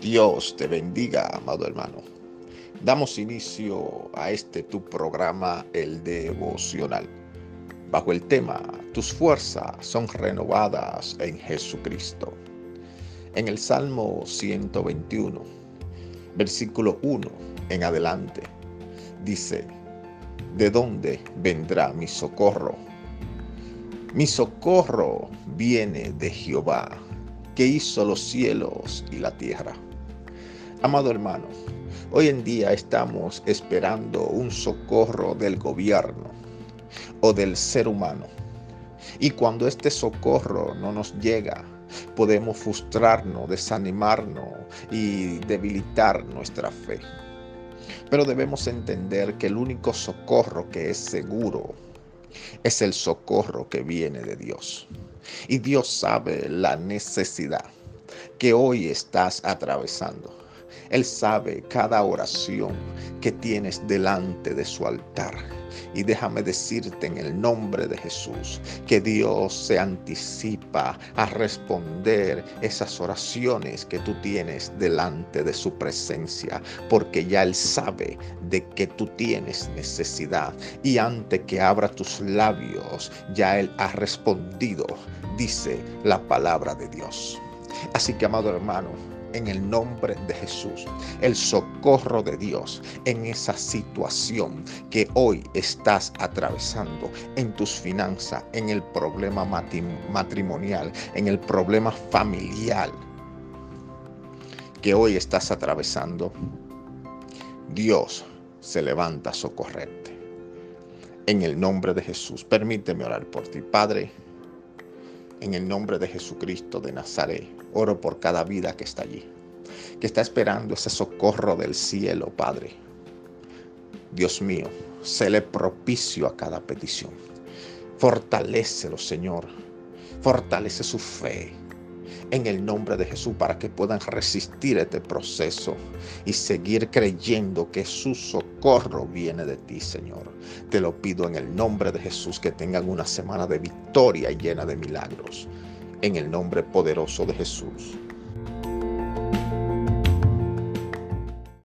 Dios te bendiga, amado hermano. Damos inicio a este tu programa, el devocional, bajo el tema Tus fuerzas son renovadas en Jesucristo. En el Salmo 121, versículo 1 en adelante, dice, ¿de dónde vendrá mi socorro? Mi socorro viene de Jehová, que hizo los cielos y la tierra. Amado hermano, hoy en día estamos esperando un socorro del gobierno o del ser humano. Y cuando este socorro no nos llega, podemos frustrarnos, desanimarnos y debilitar nuestra fe. Pero debemos entender que el único socorro que es seguro es el socorro que viene de Dios. Y Dios sabe la necesidad que hoy estás atravesando. Él sabe cada oración que tienes delante de su altar. Y déjame decirte en el nombre de Jesús que Dios se anticipa a responder esas oraciones que tú tienes delante de su presencia, porque ya Él sabe de que tú tienes necesidad. Y antes que abra tus labios, ya Él ha respondido, dice la palabra de Dios. Así que, amado hermano, en el nombre de Jesús, el socorro de Dios en esa situación que hoy estás atravesando en tus finanzas, en el problema matrimonial, en el problema familiar que hoy estás atravesando. Dios se levanta a socorrerte. En el nombre de Jesús, permíteme orar por ti, Padre. En el nombre de Jesucristo de Nazaret, oro por cada vida que está allí, que está esperando ese socorro del cielo, Padre. Dios mío, séle propicio a cada petición. Fortalécelo, Señor. Fortalece su fe en el nombre de Jesús para que puedan resistir este proceso y seguir creyendo que su socorro viene de ti, Señor. Te lo pido en el nombre de Jesús que tengan una semana de victoria llena de milagros. En el nombre poderoso de Jesús.